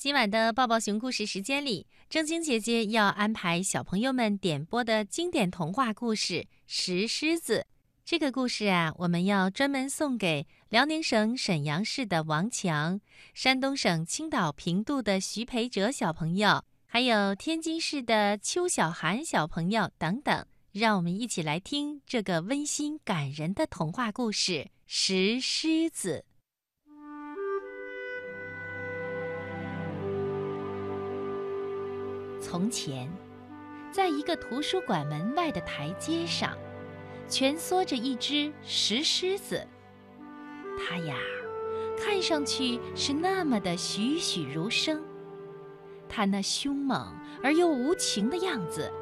今晚的抱抱熊故事时间里，正晶姐姐要安排小朋友们点播的经典童话故事《石狮子》。这个故事啊，我们要专门送给辽宁省沈阳市的王强、山东省青岛平度的徐培哲小朋友，还有天津市的邱小涵小朋友等等。让我们一起来听这个温馨感人的童话故事《石狮子》。从前，在一个图书馆门外的台阶上，蜷缩着一只石狮子。它呀，看上去是那么的栩栩如生。它那凶猛而又无情的样子，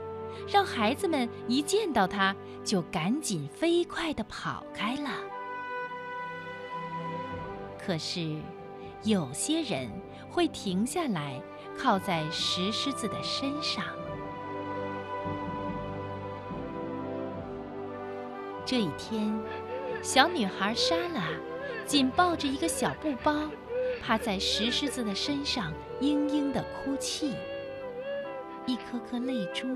让孩子们一见到它就赶紧飞快地跑开了。可是，有些人会停下来。靠在石狮子的身上。这一天，小女孩莎拉紧抱着一个小布包，趴在石狮子的身上，嘤嘤的哭泣。一颗颗泪珠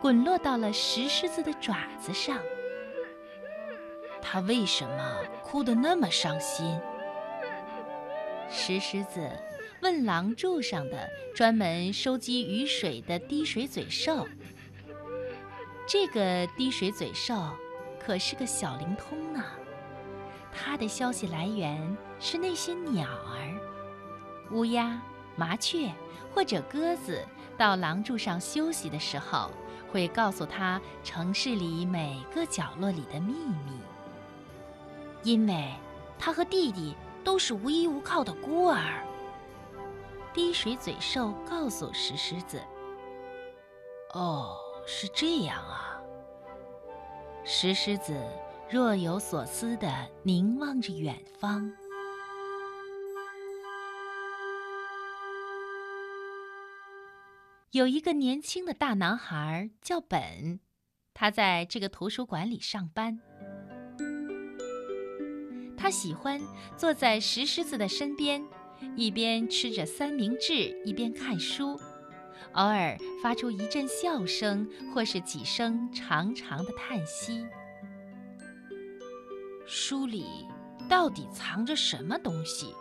滚落到了石狮子的爪子上。她为什么哭得那么伤心？石狮子。问廊柱上的专门收集雨水的滴水嘴兽，这个滴水嘴兽可是个小灵通呢。它的消息来源是那些鸟儿，乌鸦、麻雀或者鸽子到廊柱上休息的时候，会告诉他城市里每个角落里的秘密。因为他和弟弟都是无依无靠的孤儿。滴水嘴兽告诉石狮子：“哦，是这样啊。”石狮子若有所思地凝望着远方。有一个年轻的大男孩叫本，他在这个图书馆里上班。他喜欢坐在石狮子的身边。一边吃着三明治，一边看书，偶尔发出一阵笑声，或是几声长长的叹息。书里到底藏着什么东西，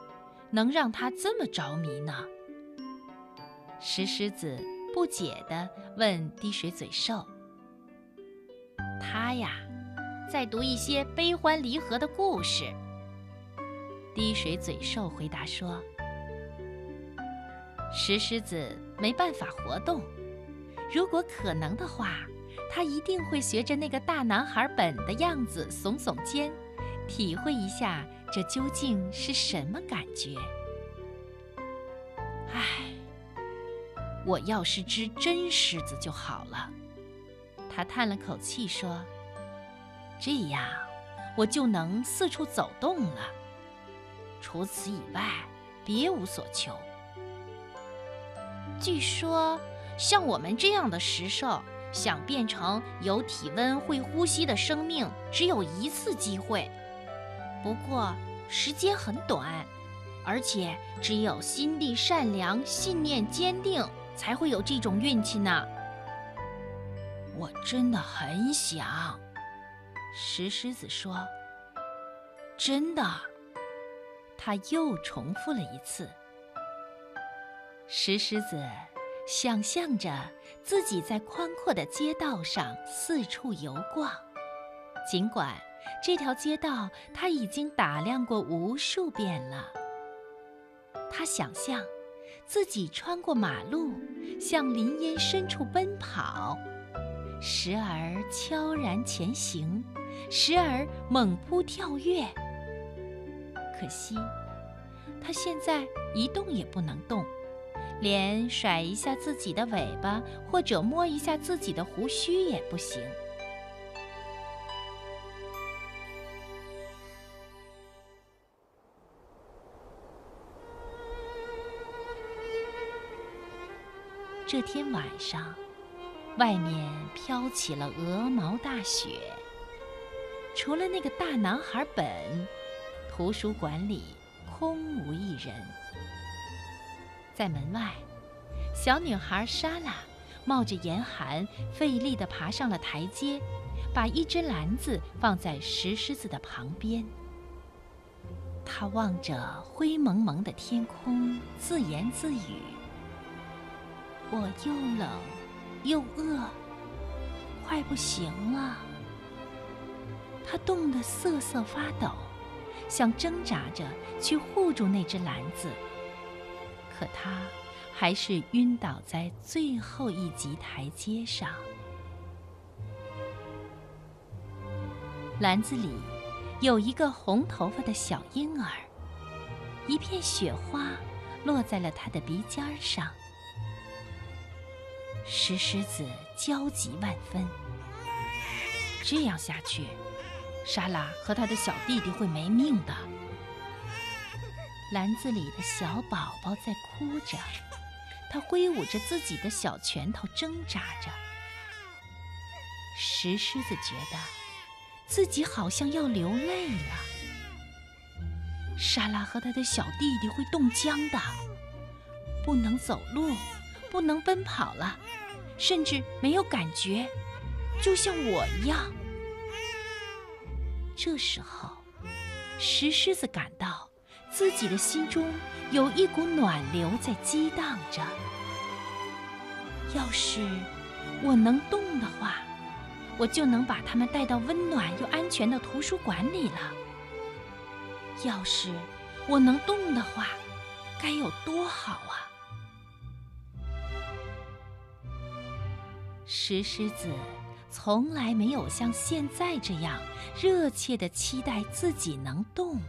能让他这么着迷呢？石狮子不解地问滴水嘴兽：“他呀，在读一些悲欢离合的故事。”滴水嘴兽回答说。石狮子没办法活动。如果可能的话，他一定会学着那个大男孩本的样子耸耸肩，体会一下这究竟是什么感觉。唉，我要是只真狮子就好了。他叹了口气说：“这样，我就能四处走动了。除此以外，别无所求。”据说，像我们这样的石兽，想变成有体温、会呼吸的生命，只有一次机会。不过时间很短，而且只有心地善良、信念坚定，才会有这种运气呢。我真的很想，石狮子说：“真的。”他又重复了一次。石狮子想象着自己在宽阔的街道上四处游逛，尽管这条街道他已经打量过无数遍了。他想象自己穿过马路，向林荫深处奔跑，时而悄然前行，时而猛扑跳跃。可惜，他现在一动也不能动。连甩一下自己的尾巴，或者摸一下自己的胡须也不行。这天晚上，外面飘起了鹅毛大雪。除了那个大男孩本，图书馆里空无一人。在门外，小女孩莎拉冒着严寒，费力地爬上了台阶，把一只篮子放在石狮子的旁边。她望着灰蒙蒙的天空，自言自语：“我又冷，又饿，快不行了。”她冻得瑟瑟发抖，想挣扎着去护住那只篮子。可他还是晕倒在最后一级台阶上。篮子里有一个红头发的小婴儿，一片雪花落在了他的鼻尖上。石狮子焦急万分，这样下去，莎拉和他的小弟弟会没命的。篮子里的小宝宝在哭着，他挥舞着自己的小拳头挣扎着。石狮子觉得自己好像要流泪了。莎拉和他的小弟弟会冻僵的，不能走路，不能奔跑了，甚至没有感觉，就像我一样。这时候，石狮子感到。自己的心中有一股暖流在激荡着。要是我能动的话，我就能把他们带到温暖又安全的图书馆里了。要是我能动的话，该有多好啊！石狮子从来没有像现在这样热切的期待自己能动。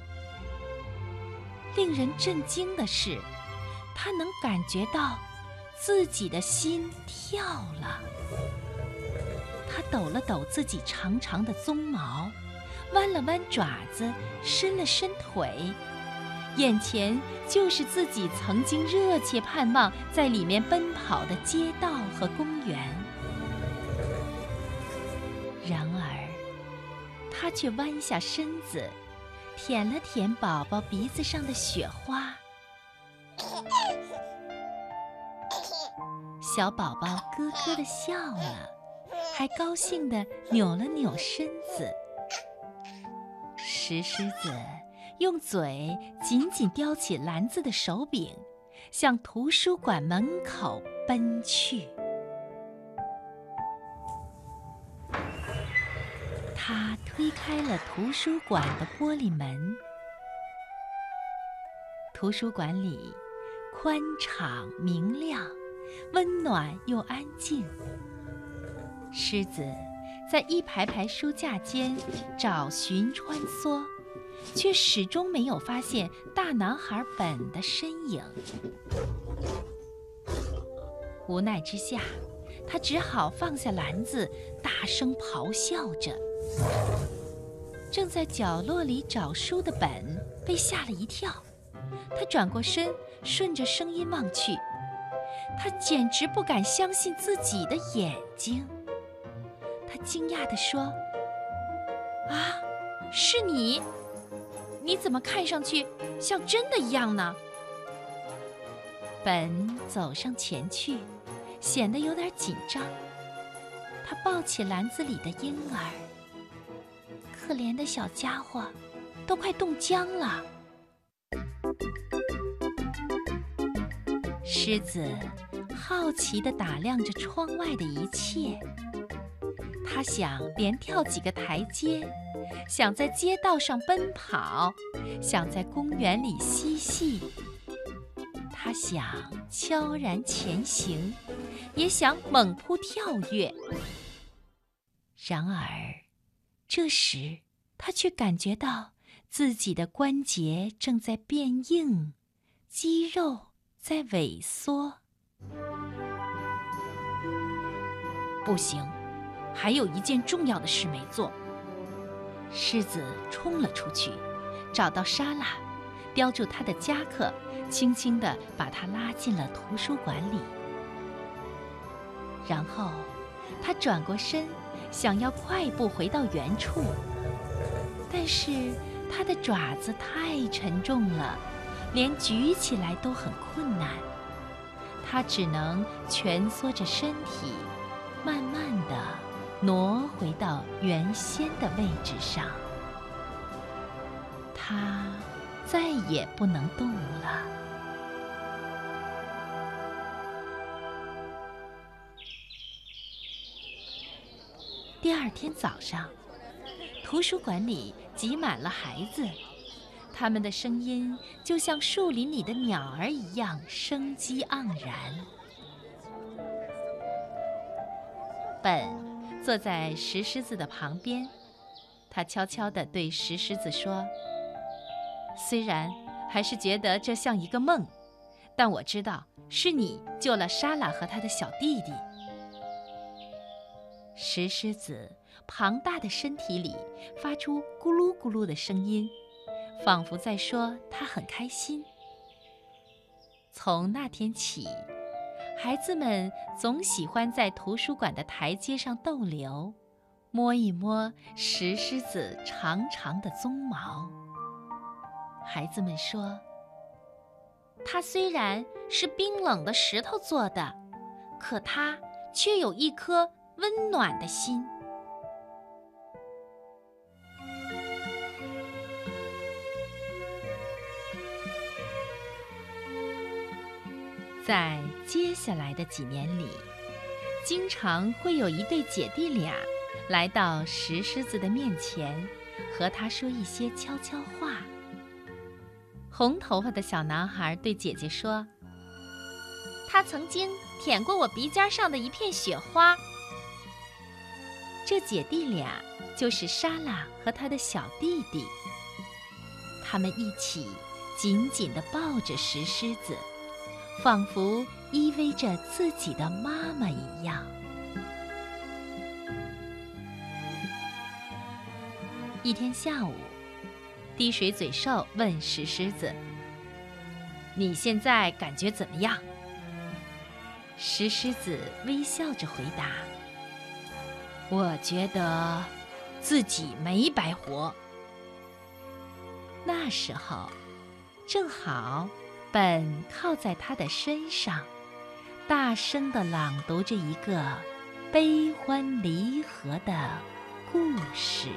令人震惊的是，他能感觉到自己的心跳了。他抖了抖自己长长的鬃毛，弯了弯爪子，伸了伸腿，眼前就是自己曾经热切盼望在里面奔跑的街道和公园。然而，他却弯下身子。舔了舔宝宝鼻子上的雪花，小宝宝咯咯的笑了，还高兴的扭了扭身子。石狮子用嘴紧紧叼起篮子的手柄，向图书馆门口奔去。推开了图书馆的玻璃门。图书馆里宽敞明亮，温暖又安静。狮子在一排排书架间找寻穿梭，却始终没有发现大男孩本的身影。无奈之下，他只好放下篮子，大声咆哮着。正在角落里找书的本被吓了一跳，他转过身，顺着声音望去，他简直不敢相信自己的眼睛。他惊讶地说：“啊，是你？你怎么看上去像真的一样呢？”本走上前去，显得有点紧张。他抱起篮子里的婴儿。可怜的小家伙，都快冻僵了。狮子好奇地打量着窗外的一切，他想连跳几个台阶，想在街道上奔跑，想在公园里嬉戏。他想悄然前行，也想猛扑跳跃。然而。这时，他却感觉到自己的关节正在变硬，肌肉在萎缩。不行，还有一件重要的事没做。狮子冲了出去，找到莎拉，叼住他的夹克，轻轻地把他拉进了图书馆里。然后，他转过身。想要快步回到原处，但是它的爪子太沉重了，连举起来都很困难。它只能蜷缩着身体，慢慢地挪回到原先的位置上。它再也不能动了。第二天早上，图书馆里挤满了孩子。他们的声音就像树林里的鸟儿一样生机盎然。本坐在石狮子的旁边，他悄悄地对石狮子说：“虽然还是觉得这像一个梦，但我知道是你救了莎拉和他的小弟弟。”石狮子庞大的身体里发出咕噜咕噜的声音。仿佛在说他很开心。从那天起，孩子们总喜欢在图书馆的台阶上逗留，摸一摸石狮子长长的鬃毛。孩子们说：“它虽然是冰冷的石头做的，可它却有一颗温暖的心。”在接下来的几年里，经常会有一对姐弟俩来到石狮子的面前，和他说一些悄悄话。红头发的小男孩对姐姐说：“他曾经舔过我鼻尖上的一片雪花。”这姐弟俩就是莎拉和他的小弟弟，他们一起紧紧地抱着石狮子。仿佛依偎着自己的妈妈一样。一天下午，滴水嘴兽问石狮子：“你现在感觉怎么样？”石狮子微笑着回答：“我觉得自己没白活。”那时候，正好。本靠在他的身上，大声地朗读着一个悲欢离合的故事。